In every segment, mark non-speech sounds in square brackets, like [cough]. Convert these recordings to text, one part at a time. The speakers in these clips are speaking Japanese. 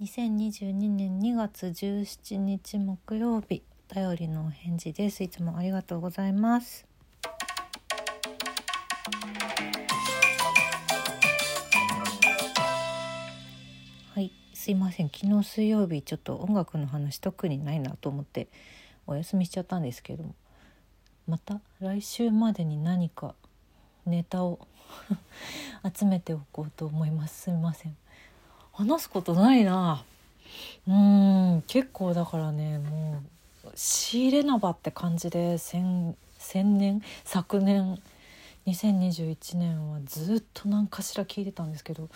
2022年2月17日木曜日お便りのお返事です。いつもありがとうございます。はいすいません。昨日水曜日ちょっと音楽の話特にないなと思ってお休みしちゃったんですけどもまた来週までに何かネタを [laughs] 集めておこうと思います。すみません。話すことないな。うん結構だからねもう仕入れなばって感じで先先年昨年2021年はずっと何かしら聞いてたんですけど、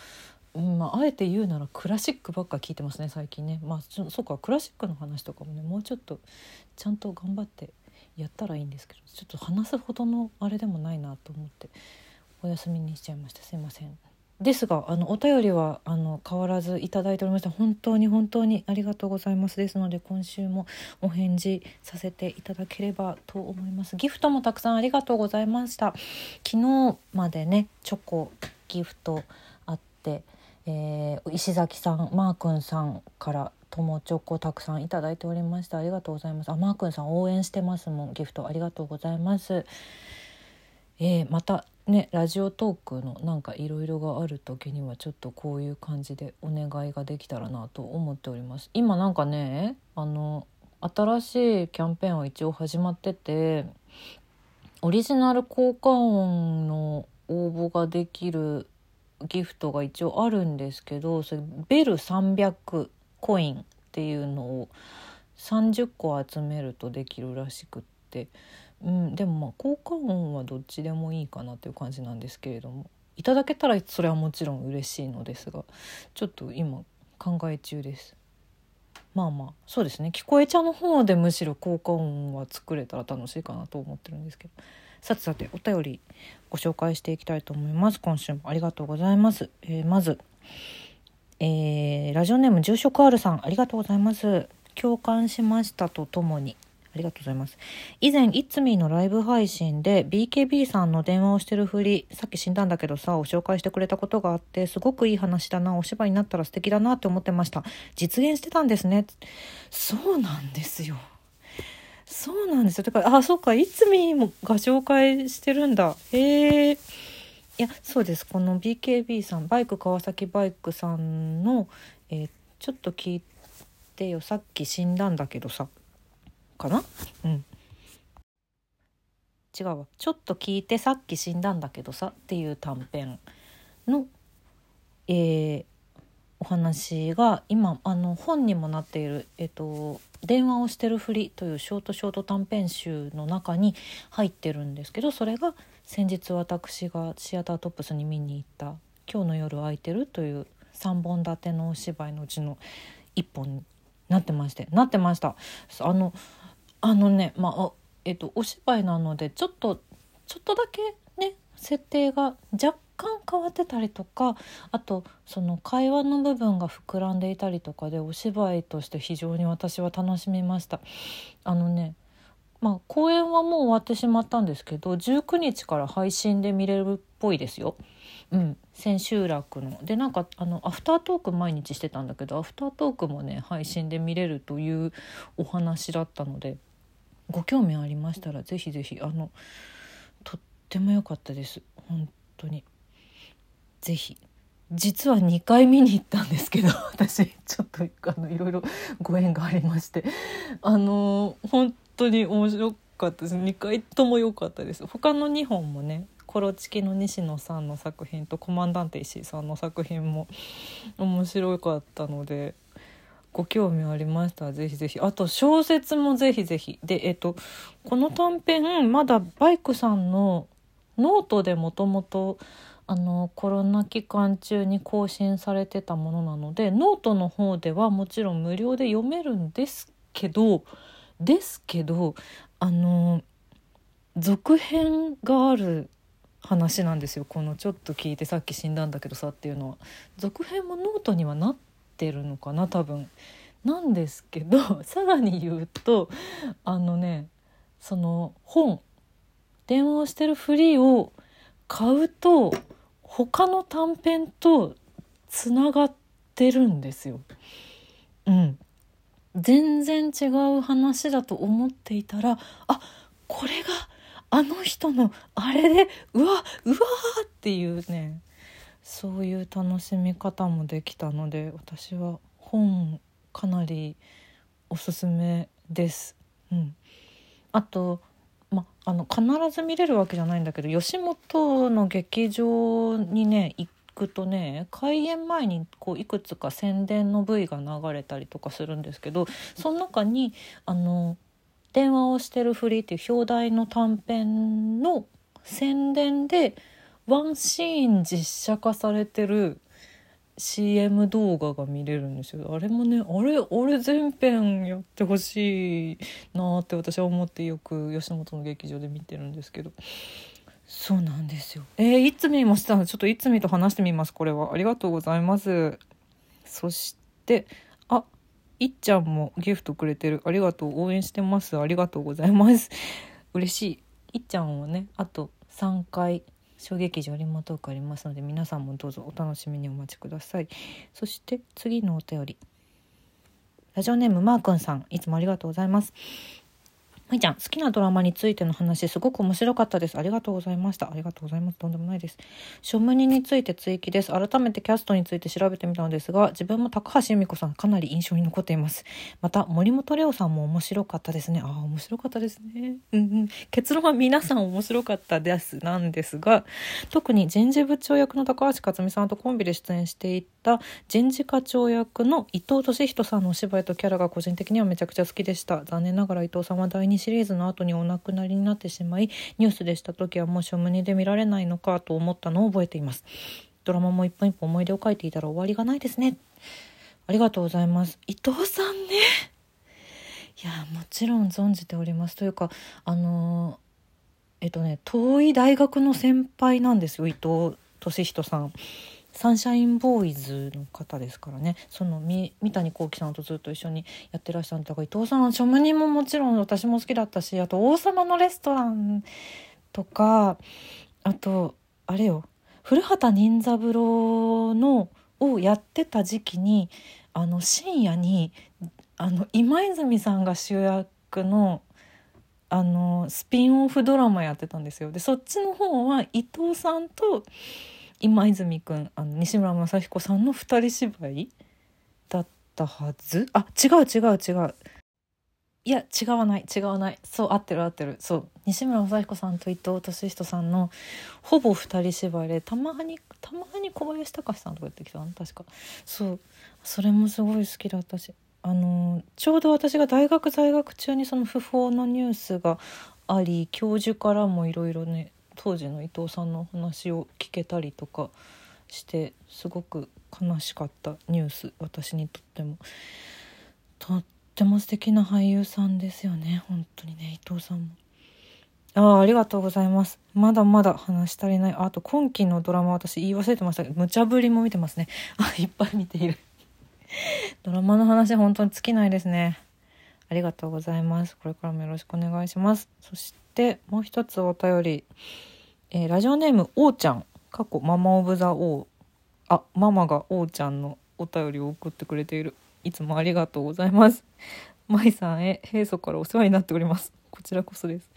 うんまあ、あえて言うならクラシックばっか聞いてますね最近ね。まあそうかクラシックの話とかもねもうちょっとちゃんと頑張ってやったらいいんですけどちょっと話すほどのあれでもないなと思ってお休みにしちゃいました。すいません。ですがあのお便りはあの変わらずいただいておりました本当に本当にありがとうございますですので今週もお返事させていただければと思います。ギフトもたくさんありがとうございました。昨日までねチョコギフトあって、えー、石崎さんマー君さんから友チョコたくさんいただいておりました。ありがとうございます。あマー君さん応援してますもん。ギフトありがとうございます。えー、またねラジオトークのなんかいろいろがある時にはちょっとこういう感じでお願いができたらなと思っております今なんかねあの新しいキャンペーンは一応始まっててオリジナル効果音の応募ができるギフトが一応あるんですけどそれベル300コインっていうのを30個集めるとできるらしくって。うん、でもまあ効果音はどっちでもいいかなという感じなんですけれどもいただけたらそれはもちろん嬉しいのですがちょっと今考え中です。まあまあそうですね。聞こえちゃの方でむしろ効果音は作れたら楽しいかなと思ってるんですけど。さてさてお便りご紹介していきたいと思います。今週もありがとうございます、えー、まず、えー、ラジオネーム住職 R さんありがとうございます。共感しましたとともに。りがとうございます。以前、いつみのライブ配信で BKB さんの電話をしてるふり、さっき死んだんだけどさ、を紹介してくれたことがあって、すごくいい話だな、お芝居になったら素敵だなって思ってました。実現してたんですね。そうなんですよ。そうなんですよ。だから、あ、そっか、いつみもが紹介してるんだ。へえ。いや、そうです。この BKB さん、バイク川崎バイクさんの、えー、ちょっと聞いてよ、さっき死んだんだけどさ。かな？うん。違うわちょっと聞いてさっき死んだんだけどさ。っていう短編の、えー、お話が今あの本にもなっている、えっと「電話をしてるふり」というショートショート短編集の中に入ってるんですけどそれが先日私がシアタートップスに見に行った「今日の夜空いてる」という3本立てのお芝居のうちの1本。になってまして。なってました。あのあのねまあえっとお芝居なのでちょっとちょっとだけね設定が若干変わってたりとかあとその会話の部分が膨らんでいたりとかでお芝居として非常に私は楽しみましたあのねまあ公演はもう終わってしまったんですけど19日から配信で見れるっぽいですよ。うん、千秋楽のでなんかあのアフタートーク毎日してたんだけどアフタートークもね配信で見れるというお話だったのでご興味ありましたらぜひぜひあのとっても良かったです。本当に。ぜひ。実は2回見に行ったんですけど [laughs] 私ちょっとあのいろいろご縁がありまして。あの本当に面白かったです。2回とも良かったです。他の2本もねコロチキの西野さんの作品とコマンダンテ石井さんの作品も面白かったのでご興味ありましたらぜひぜひ。あと小説もぜひぜひ。でえっとこの短編まだバイクさんのノートでもともとあのコロナ期間中に更新されてたものなのでノートの方ではもちろん無料で読めるんですけどですけどあの続編がある話なんですよ。この「ちょっと聞いてさっき死んだんだけどさ」っていうのは。続編もノートにはなってるのかな多分。なんですけど [laughs] さらに言うとあのねその本電話をしてるフリーを買うと他の短編とつながってるんですよ。うん全然違う話だと思っていたらあこれがあの人のあれでうわうわーっていうねそういう楽しみ方もできたので私は本かなりおすすめです。うん、あとまあの必ず見れるわけじゃないんだけど吉本の劇場にね行くとね開演前にこういくつか宣伝の V が流れたりとかするんですけどその中にあの電話をしてるふりっていう表題の短編の宣伝でワンシーン実写化されてる CM 動画が見れるんですよ。あれもねあれ俺全編やってほしいなって私は思ってよく吉本の劇場で見てるんですけど。そうなんですよ。えー、いつ見ました。ちょっといつみと話してみますこれは。ありがとうございます。そしてあいっちゃんもギフトくれてる。ありがとう。応援してます。ありがとうございます。嬉しい。いっちゃんはねあと3回小劇場リモートークありますので皆さんもどうぞお楽しみにお待ちください。そして次のお便り。ラジオネームマーくんさんいつもありがとうございます。まいちゃん、好きなドラマについての話、すごく面白かったです。ありがとうございました。ありがとうございます。とんでもないです。ショムニについて追記です。改めてキャストについて調べてみたのですが、自分も高橋由美子さん、かなり印象に残っています。また、森本レオさんも面白かったですね。ああ、面白かったですね。うんうん。結論は皆さん面白かったです。なんですが、特に人事部長役の高橋克実さんとコンビで出演していた人事課長役の伊藤俊人さんのお芝居とキャラが個人的にはめちゃくちゃ好きでした。残念ながら伊藤さんは第2シリーズの後にお亡くなりになってしまいニュースでした時はもうショムニで見られないのかと思ったのを覚えています。ドラマも一本一本思い出を書いていたら終わりがないですね。ありがとうございます。伊藤さんね。いやもちろん存じております。というかあのえっとね遠い大学の先輩なんですよ伊藤俊人さん。サンシャインボーイズの方ですからねその三谷幸喜さんとずっと一緒にやってらっしゃったから伊藤さんのショムニももちろん私も好きだったしあと「王様のレストラン」とかあとあれよ古畑任三郎のをやってた時期にあの深夜にあの今泉さんが主役のあのスピンオフドラマやってたんですよ。でそっちの方は伊藤さんと今泉くんあの西村雅彦さんの二人芝居だったはず？あ違う違う違う。いや違わない違わない。そう合ってる合ってる。そう。西村雅彦さんと伊藤俊人さんのほぼ二人芝居でたまにたまに小林隆さんとかやってきたの？確か。そう。それもすごい好きだったし。あのちょうど私が大学在学中にその不法のニュースがあり教授からもいろいろね当時の伊藤さんの話を聞けたりとかしてすごく悲しかったニュース私にとっても。とっても素敵な俳優さんですよね本当にね伊藤さんも。ああありがとうございます。まだまだ話し足りない。あと今期のドラマ私言い忘れてましたけど無茶ぶりも見てますね。[laughs] あいっぱい見ている。[laughs] ドラマの話本当に尽きないですね。ありがとうございます。これからもよろしくお願いします。そしてもう一つお便り。えー、ラジオネームおーちゃん。過去ママオブザオーあママがおーちゃんのお便りを送ってくれている。いつもありがとうございます。まいさんへ平素からお世話になっております。こちらこそです。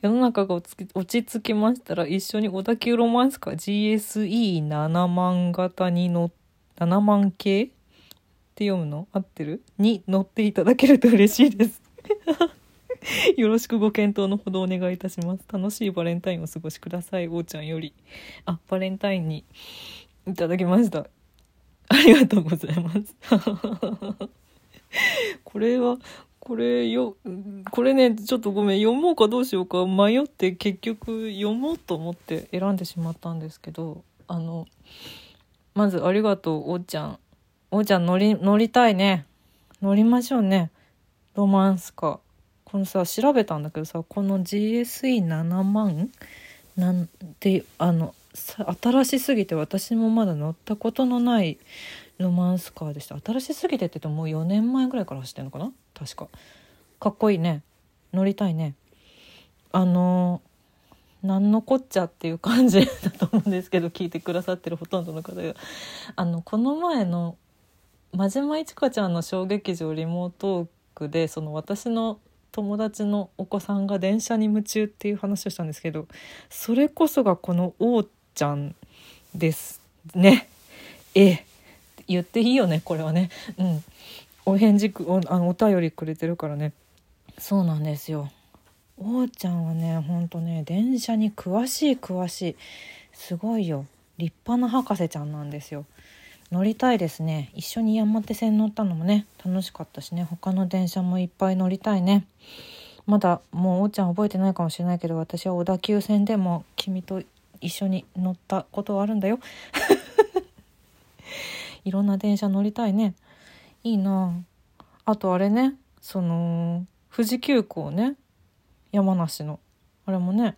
世の中が落ち着きましたら一緒に小田急ロマンスカ GSE7 万型に乗7万系って読むの？合ってる？に乗っていただけると嬉しいです。[laughs] よろしくご検討のほどお願いいたします。楽しいバレンタインをお過ごしください。おーちゃんより。あ、バレンタインにいただきました。ありがとうございます。[laughs] これは、これよ、これね、ちょっとごめん、読もうかどうしようか迷って結局読もうと思って選んでしまったんですけど、あの、まずありがとう、おーちゃん。おーちゃん乗り、乗りたいね。乗りましょうね。ロマンスカー。このさ調べたんだけどさこの GSE7 万なんてあの新しすぎて私もまだ乗ったことのないロマンスカーでした。新しすぎてって言ってももう4年前ぐらいから走ってんのかな？確か。かっこいいね。乗りたいね。あの何のこっちゃっていう感じ [laughs] だと思うんですけど聞いてくださってるほとんどの方が。あのこの前の真島いちかちゃんの小劇場リモートークでその私の友達のお子さんが電車に夢中っていう話をしたんですけどそれこそがこの王ちゃんですね。ええ。言っていいよねこれはね。うん。お返事おあのお便りくれてるからね。そうなんですよ。王ちゃんはねほんとね電車に詳しい詳しいすごいよ。立派な博士ちゃんなんですよ。乗りたいですね。一緒に山手線乗ったのもね楽しかったしね。他の電車もいっぱい乗りたいね。まだもうおーちゃん覚えてないかもしれないけど私は小田急線でも君と一緒に乗ったことはあるんだよ。[laughs] いろんな電車乗りたいね。いいな。あとあれねその富士急行ね。山梨の。あれもね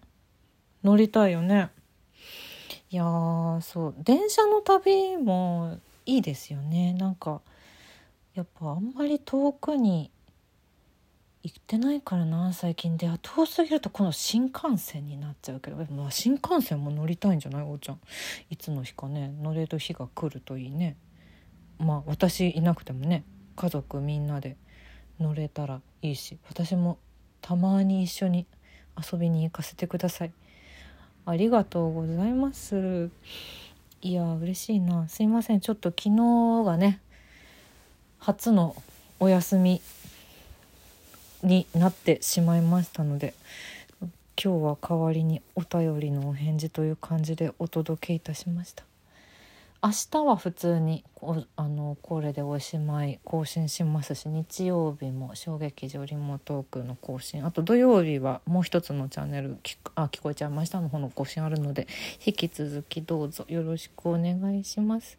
乗りたいよね。いやーそう。電車の旅もいいですよね。なんかやっぱあんまり遠くに行ってないからな最近で。遠すぎるとこの新幹線になっちゃうけど、まあ、新幹線も乗りたいんじゃない？おーちゃん。いつの日かね。乗れる日が来るといいね。まあ私いなくてもね。家族みんなで乗れたらいいし。私もたまに一緒に遊びに行かせてください。ありがとうございます。いや嬉しいな。すいません。ちょっと昨日がね初のお休みになってしまいましたので今日は代わりにお便りのお返事という感じでお届けいたしました。明日は普通にこあのこれでおしまい更新しますし日曜日も小劇場リモートークの更新。あと土曜日はもう一つのチャンネルあ聞こえちゃいましたの方の更新あるので引き続きどうぞ。よろしくお願いします。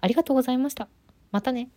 ありがとうございました。またね。